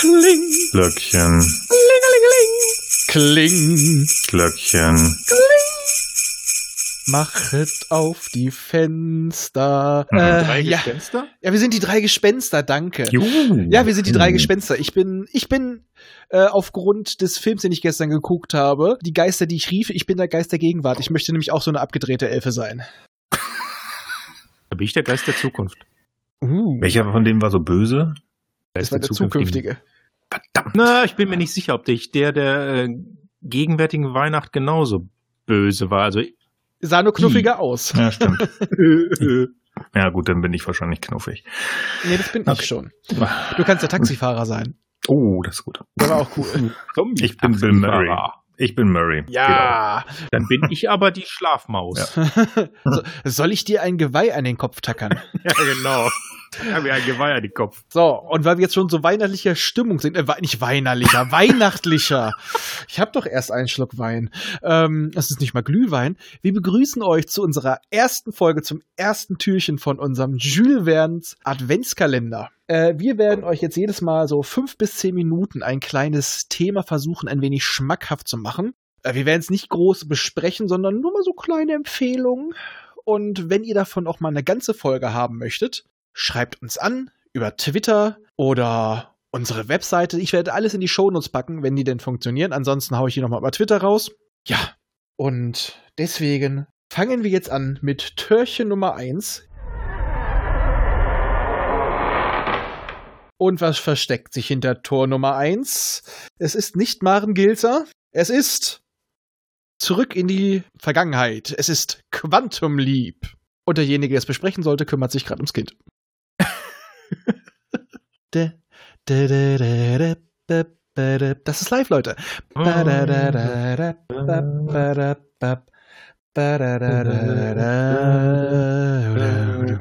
Kling. Glöckchen. Kling. Glöckchen. Machet auf die Fenster. Mhm. Äh, Drei ja. Gespenster? ja, wir sind die drei Gespenster, danke. Juhu. Ja, wir sind die drei Mhm. Gespenster. Ich bin, ich bin äh, aufgrund des Films, den ich gestern geguckt habe, die Geister, die ich rief, ich bin der Geist der Gegenwart. Ich möchte nämlich auch so eine abgedrehte Elfe sein. Da bin ich der Geist der Zukunft. Uh, Welcher von denen war so böse? das war der zukünftige. Verdammt. Na, ich bin mir nicht sicher, ob ich der der äh, gegenwärtigen Weihnacht genauso böse war. Also Sah nur knuffiger aus. Ja, stimmt. ja, gut, dann bin ich wahrscheinlich knuffig. Nee, das bin Okay. ich schon. Du kannst der Taxifahrer sein. Oh, das ist gut. Der war auch cool. Ich bin Bill Murray. Ich bin Murray. Ja. Dann bin ich aber die Schlafmaus. so, soll ich dir ein Geweih an den Kopf tackern? Ja, genau. Ich habe ja ein Geweih an den Kopf. So, und weil wir jetzt schon so weihnachtlicher Stimmung sind, äh, nicht weinerlicher, weihnachtlicher. Ich habe doch erst einen Schluck Wein. Ähm, es ist nicht mal Glühwein. Wir begrüßen euch zu unserer ersten Folge, zum ersten Türchen von unserem Jules Verne's Adventskalender. Äh, wir werden euch jetzt jedes Mal so fünf bis zehn Minuten ein kleines Thema versuchen, ein wenig schmackhaft zu machen. Äh, wir werden es nicht groß besprechen, sondern nur mal so kleine Empfehlungen. Und wenn ihr davon auch mal eine ganze Folge haben möchtet, schreibt uns an über Twitter oder unsere Webseite. Ich werde alles in die Shownotes packen, wenn die denn funktionieren. Ansonsten haue ich hier nochmal über Twitter raus. Ja, und deswegen fangen wir jetzt an mit Türchen Nummer 1. Und was versteckt sich hinter Tor Nummer 1? Es ist nicht Maren Gilzer. Es ist zurück in die Vergangenheit. Es ist Quantum Leap. Und derjenige, der es besprechen sollte, kümmert sich gerade ums Kind. Da, da, da.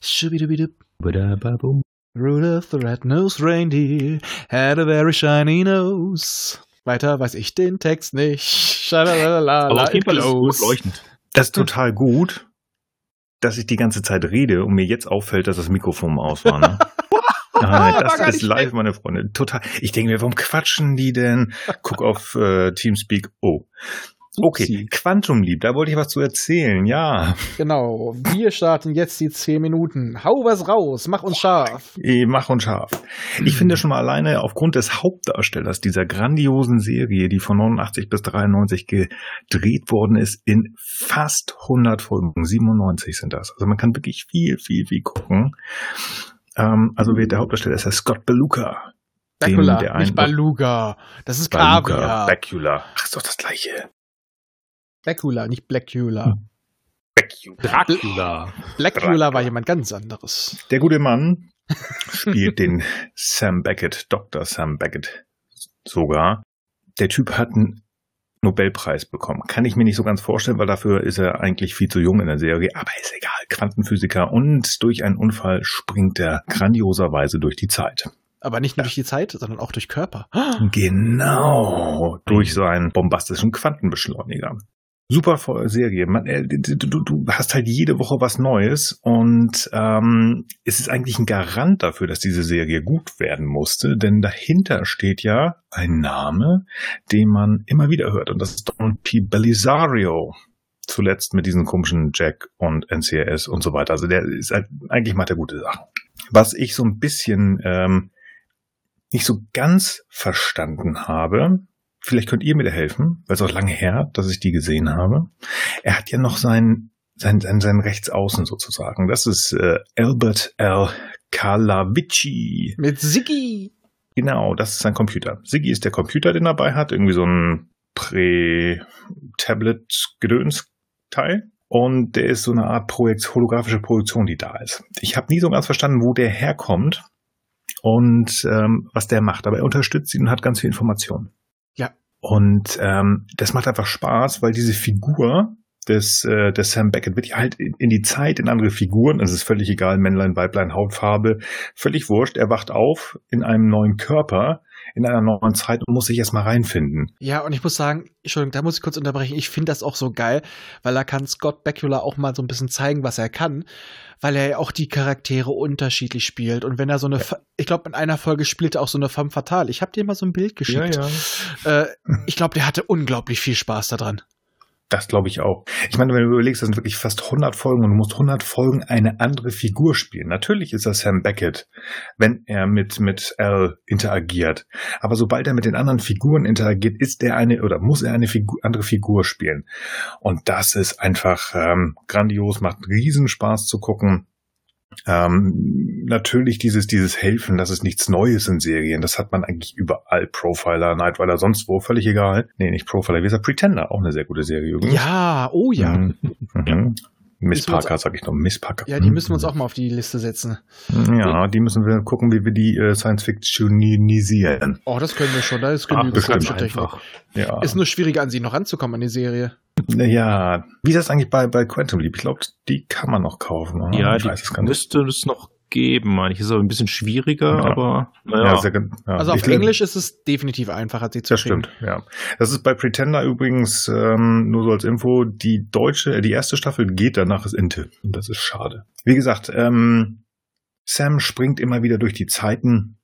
Schubidubidup. Rudolph the Red-Nosed Reindeer had a very shiny nose. Weiter weiß ich den Text nicht. Aber auf jeden Fall ist es leuchtend. Das ist total gut, dass ich die ganze Zeit rede und mir jetzt auffällt, dass das Mikrofon aus war. Ne? Ah, das ist live, schlecht. meine Freunde. Total. Ich denke mir, warum quatschen die denn? Guck auf äh, Teamspeak. Oh. Okay, Upsi. Quantum Leap, da wollte ich was zu erzählen. Ja, Genau, wir starten jetzt die 10 Minuten. Hau was raus, mach uns scharf. eh, mach und scharf. Ich finde schon mal alleine aufgrund des Hauptdarstellers dieser grandiosen Serie, die von 89 bis 93 gedreht worden ist, in fast 100 Folgen. 97 sind das. Also man kann wirklich viel, viel, viel gucken. Ähm, also wer der Hauptdarsteller ist, der Scott Beluga. Den, Bakula, der nicht Baluga. Das ist Beluga, Kaviar. Bakula. Ach, ist doch das gleiche. Bakula, nicht Blackula. Bakula. Dracula. Blackula war jemand ganz anderes. Der gute Mann spielt den Sam Beckett, Dr. Sam Beckett sogar. Der Typ hat einen Nobelpreis bekommen. Kann ich mir nicht so ganz vorstellen, weil dafür ist er eigentlich viel zu jung in der Serie. Aber ist egal. Quantenphysiker und durch einen Unfall springt er grandioserweise durch die Zeit. Aber nicht nur durch die Zeit, sondern auch durch Körper. Genau. Durch seinen bombastischen Quantenbeschleuniger. Super Serie. Man, äh, du, du, hast halt jede Woche was Neues und ähm, es ist eigentlich ein Garant dafür, dass diese Serie gut werden musste, denn dahinter steht ja ein Name, den man immer wieder hört und das ist Don P. Belisario. Zuletzt mit diesen komischen Jack und NCIS und so weiter. Also der ist halt, eigentlich macht er gute Sachen. Was ich so ein bisschen ähm, nicht so ganz verstanden habe, vielleicht könnt ihr mir da helfen, weil es auch lange her, dass ich die gesehen habe. Er hat ja noch sein, sein, sein, sein Rechtsaußen sozusagen. Das ist äh, Albert L. Calavici. Mit Siggi. Genau, das ist sein Computer. Siggi ist der Computer, den er dabei hat, irgendwie so ein Prä-Tablet-Gedöns-Teil. Und der ist so eine Art Projekt, holographische Produktion, die da ist. Ich habe nie so ganz verstanden, wo der herkommt und ähm, was der macht. Aber er unterstützt ihn und hat ganz viel Informationen. Und ähm, das macht einfach Spaß, weil diese Figur des, äh, des Sam Beckett wird halt in, in die Zeit, in andere Figuren, es ist völlig egal, Männlein, Weiblein, Hautfarbe, völlig wurscht. Er wacht auf in einem neuen Körper, in einer neuen Zeit und muss sich erstmal reinfinden. Ja, und ich muss sagen, Entschuldigung, da muss ich kurz unterbrechen. Ich finde das auch so geil, weil da kann Scott Bakula auch mal so ein bisschen zeigen, was er kann, weil er ja auch die Charaktere unterschiedlich spielt. Und wenn er so eine, ja. ich glaube, in einer Folge spielt er auch so eine femme fatale. Ich habe dir mal so ein Bild geschickt. Ja, ja. Äh, ich glaube, der hatte unglaublich viel Spaß daran. Das glaube ich auch. Ich meine, wenn du überlegst, das sind wirklich fast 100 Folgen und du musst 100 Folgen eine andere Figur spielen. Natürlich ist das Sam Beckett, wenn er mit, mit Al interagiert. Aber sobald er mit den anderen Figuren interagiert, ist er eine oder muss er eine Figur, andere Figur spielen. Und das ist einfach ähm, grandios, macht riesen Spaß zu gucken. Ähm, natürlich dieses, dieses Helfen, das ist nichts Neues in Serien. Das hat man eigentlich überall. Profiler, Nightweiler, sonst wo, völlig egal. Nee, nicht Profiler, wie gesagt, Pretender, auch eine sehr gute Serie übrigens. Ja, oh ja. Mhm. Mhm. Miss Parker, sag ich noch, Miss Parker. Ja, die müssen wir uns auch mal auf die Liste setzen. Ja, die müssen wir gucken, wie wir die äh, Science Fictionisieren. Oh, das können wir schon, da ist genügend Technik. Ja. Ist nur schwieriger an sie noch ranzukommen an die Serie. Ja, wie ist das eigentlich bei, bei Quantum Leap? Ich glaube, die kann man noch kaufen. Oder? Ja, ich die weiß es müsste es noch geben, meine ich. Ist aber ein bisschen schwieriger, ja. aber naja. Ja, ja. Also auf ich Englisch ist es definitiv einfacher, sie zu Das kriegen. stimmt, ja. Das ist bei Pretender übrigens, ähm, nur so als Info, die deutsche, äh, die erste Staffel geht, danach ist Inte. Und das ist schade. Wie gesagt, ähm, Sam springt immer wieder durch die Zeiten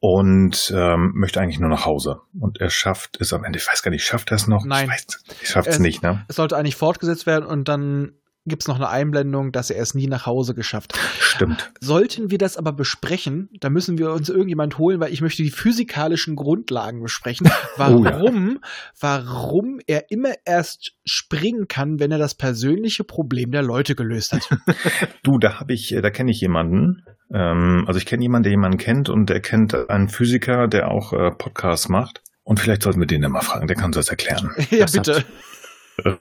und ähm, möchte eigentlich nur nach Hause. Und er schafft es am Ende, ich weiß gar nicht, schafft er es noch? Nein. Ich weiß, ich schafft es nicht, ne? Es sollte eigentlich fortgesetzt werden und dann gibt es noch eine Einblendung, dass er es nie nach Hause geschafft hat. Stimmt. Sollten wir das aber besprechen, da müssen wir uns irgendjemand holen, weil ich möchte die physikalischen Grundlagen besprechen. Warum, oh ja. warum er immer erst springen kann, wenn er das persönliche Problem der Leute gelöst hat. du, da habe ich, da kenne ich jemanden. Ähm, also ich kenne jemanden, der jemanden kennt und der kennt einen Physiker, der auch äh, Podcasts macht. Und vielleicht sollten wir den dann mal fragen, der kann uns das erklären. ja, das bitte. Hat,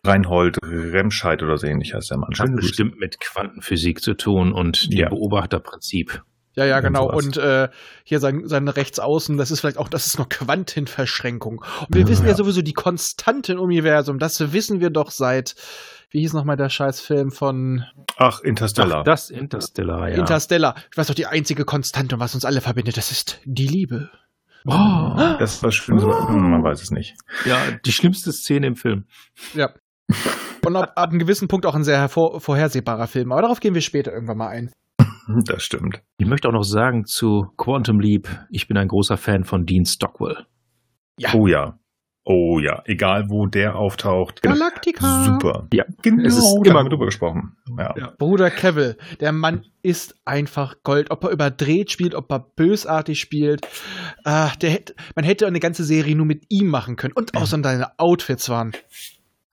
Reinhold Remscheid oder so ähnlich heißt der Mann. Hat bestimmt mit Quantenphysik zu tun und dem ja. Beobachterprinzip. Ja, ja, genau. Und äh, hier sein, sein Rechtsaußen, das ist vielleicht auch, das ist noch Quantenverschränkung. Und wir ja, wissen ja, ja sowieso die Konstante im Universum, das wissen wir doch seit, wie hieß nochmal der Scheißfilm von. Ach, Interstellar. Ach, das Interstellar, ja. Interstellar. Ich weiß doch, die einzige Konstante, was uns alle verbindet, das ist die Liebe. Oh, das war schön, hm, man weiß es nicht. Ja, die schlimmste Szene im Film. Ja. Und ab, ab einem gewissen Punkt auch ein sehr vorhersehbarer Film. Aber darauf gehen wir später irgendwann mal ein. Das stimmt. Ich möchte auch noch sagen zu Quantum Leap, ich bin ein großer Fan von Dean Stockwell. Ja. Oh ja. Oh ja, egal wo der auftaucht. Galactica. Super. Ja, genau. Es ist immer drüber gesprochen. Ja. ja. Bruder Kevil, der Mann ist einfach Gold. Ob er überdreht spielt, ob er bösartig spielt. Äh, der hätte, man hätte eine ganze Serie nur mit ihm machen können. Und außerdem seine Outfits waren.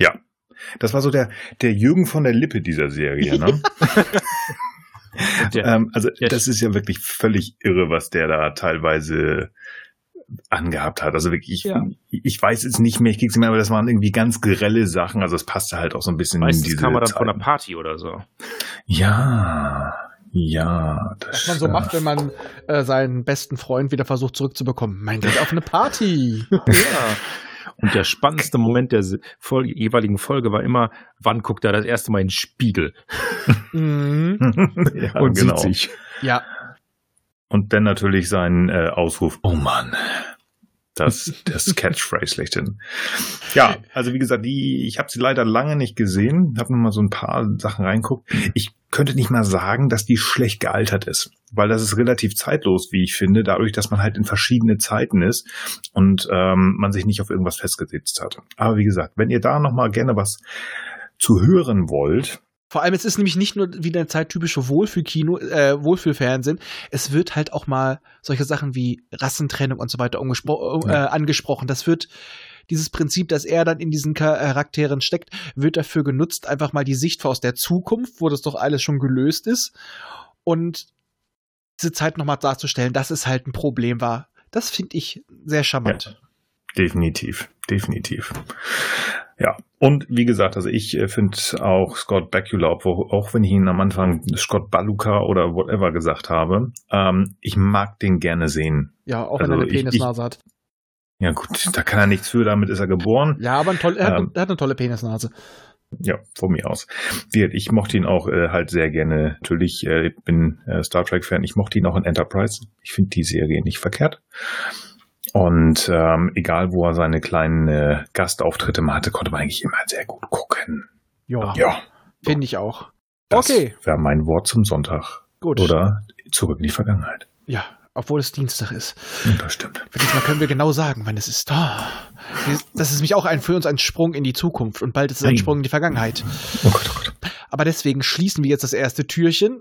Ja. Das war so der, der Jürgen von der Lippe dieser Serie, ne? der, ähm, also, das ist ja wirklich völlig irre, was der da teilweise angehabt hat. Also wirklich, ja. ich, ich weiß es nicht mehr, ich krieg's nicht mehr, aber das waren irgendwie ganz grelle Sachen. Also es passte halt auch so ein bisschen Meistens in diese kam man dann Zeiten. von einer Party oder so. Ja, ja. Das Was man so macht, wenn man äh, seinen besten Freund wieder versucht zurückzubekommen. Mein Gott, auf eine Party. ja. Und der spannendste Moment der Folge, jeweiligen Folge war immer, wann guckt er das erste Mal in den Spiegel? Mhm. ja, und genau. sieht sich. Ja. Und dann natürlich sein äh, Ausruf, oh Mann. Das, das Catchphrase schlechthin. Ja, also wie gesagt, die, ich habe sie leider lange nicht gesehen, habe nur mal so ein paar Sachen reinguckt. Ich könnte nicht mal sagen, dass die schlecht gealtert ist, weil das ist relativ zeitlos, wie ich finde, dadurch, dass man halt in verschiedene Zeiten ist und ähm, man sich nicht auf irgendwas festgesetzt hat. Aber wie gesagt, wenn ihr da noch mal gerne was zu hören wollt, vor allem, es ist nämlich nicht nur wieder ein zeittypische Wohlfühlkino, äh, Wohlfühlfernsehen. Es wird halt auch mal solche Sachen wie Rassentrennung und so weiter äh, angesprochen. Das wird dieses Prinzip, dass er dann in diesen Charakteren steckt, wird dafür genutzt, einfach mal die Sicht aus der Zukunft, wo das doch alles schon gelöst ist. Und diese Zeit nochmal darzustellen, dass es halt ein Problem war. Das finde ich sehr charmant. Ja, definitiv, definitiv. Ja, und wie gesagt, also ich äh, finde auch Scott Bakula, auch wenn ich ihn am Anfang Scott Baluka oder whatever gesagt habe, ähm, ich mag den gerne sehen. Ja, auch also wenn er eine Penisnase hat. Ja gut, da kann er nichts für, damit ist er geboren. Ja, aber toll, er, hat, ähm, er hat eine tolle Penisnase. Ja, von mir aus. Ich mochte ihn auch äh, halt sehr gerne. Natürlich, äh, ich bin äh, Star Trek-Fan. Ich mochte ihn auch in Enterprise. Ich finde die Serie nicht verkehrt. Und ähm, egal, wo er seine kleinen äh, Gastauftritte mal hatte, konnte man eigentlich immer sehr gut gucken. Ja, Ja, finde ich auch. das Okay. wäre mein Wort zum Sonntag. Gut. Oder zurück in die Vergangenheit. Ja, obwohl es Dienstag ist. Das stimmt. Für diesmal können wir genau sagen, wann es ist. Ah, das ist nämlich auch ein, für uns ein Sprung in die Zukunft und bald ist es ein Nein. Sprung in die Vergangenheit. Oh Gott, oh Gott. Aber deswegen schließen wir jetzt das erste Türchen.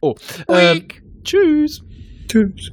Oh, ähm, tschüss. Tschüss.